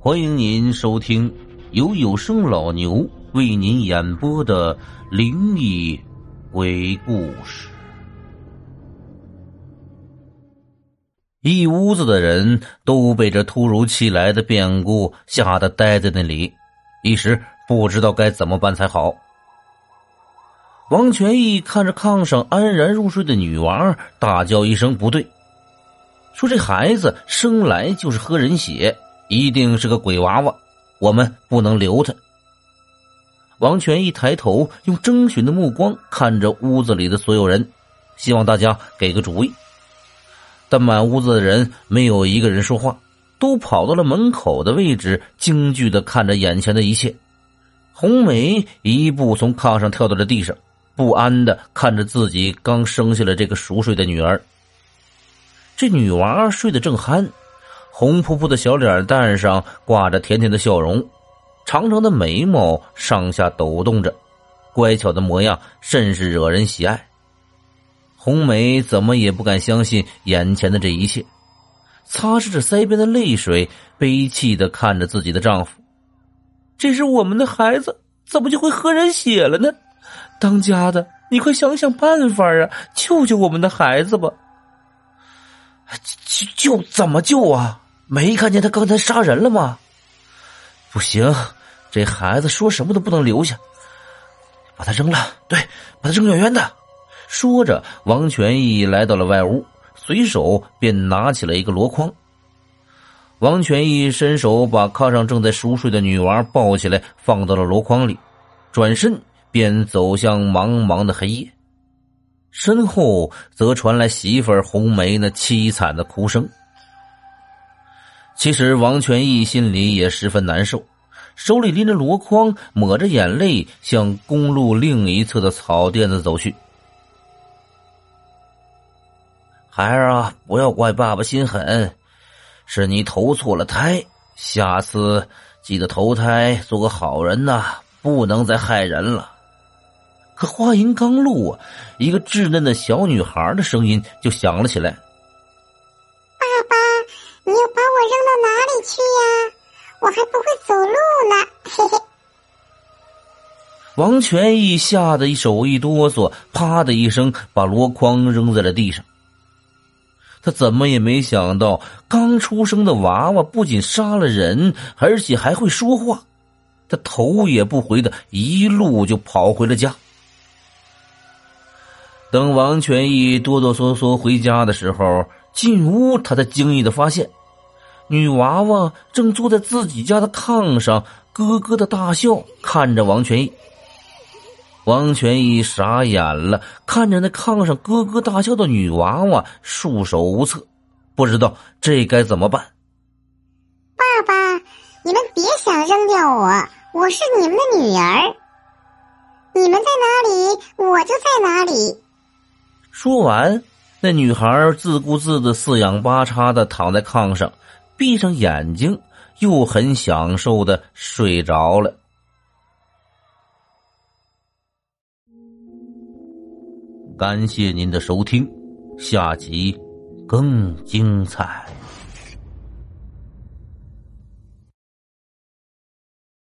欢迎您收听由有声老牛为您演播的灵异鬼故事。一屋子的人都被这突如其来的变故吓得呆在那里，一时不知道该怎么办才好。王全义看着炕上安然入睡的女娃，大叫一声：“不对！”说：“这孩子生来就是喝人血。”一定是个鬼娃娃，我们不能留他。王全一抬头，用征询的目光看着屋子里的所有人，希望大家给个主意。但满屋子的人没有一个人说话，都跑到了门口的位置，惊惧的看着眼前的一切。红梅一步从炕上跳到了地上，不安的看着自己刚生下了这个熟睡的女儿。这女娃睡得正酣。红扑扑的小脸蛋上挂着甜甜的笑容，长长的眉毛上下抖动着，乖巧的模样甚是惹人喜爱。红梅怎么也不敢相信眼前的这一切，擦拭着腮边的泪水，悲泣的看着自己的丈夫：“这是我们的孩子，怎么就会喝人血了呢？当家的，你快想想办法啊，救救我们的孩子吧！”救救怎么救啊？没看见他刚才杀人了吗？不行，这孩子说什么都不能留下，把他扔了。对，把他扔远远的。说着，王全义来到了外屋，随手便拿起了一个箩筐。王全义伸手把炕上正在熟睡的女娃抱起来，放到了箩筐里，转身便走向茫茫的黑夜。身后则传来媳妇儿红梅那凄惨的哭声。其实王全义心里也十分难受，手里拎着箩筐，抹着眼泪向公路另一侧的草甸子走去。孩儿啊，不要怪爸爸心狠，是你投错了胎，下次记得投胎做个好人呐，不能再害人了。可话音刚落，一个稚嫩的小女孩的声音就响了起来。我还不会走路呢，嘿嘿。王全义吓得一手一哆嗦，啪的一声把箩筐扔在了地上。他怎么也没想到，刚出生的娃娃不仅杀了人，而且还会说话。他头也不回的一路就跑回了家。等王全义哆哆嗦嗦回家的时候，进屋他才惊异的发现。女娃娃正坐在自己家的炕上，咯咯的大笑，看着王全义。王全义傻眼了，看着那炕上咯咯大笑的女娃娃，束手无策，不知道这该怎么办。爸爸，你们别想扔掉我，我是你们的女儿。你们在哪里，我就在哪里。说完，那女孩自顾自的四仰八叉的躺在炕上。闭上眼睛，又很享受的睡着了。感谢您的收听，下集更精彩。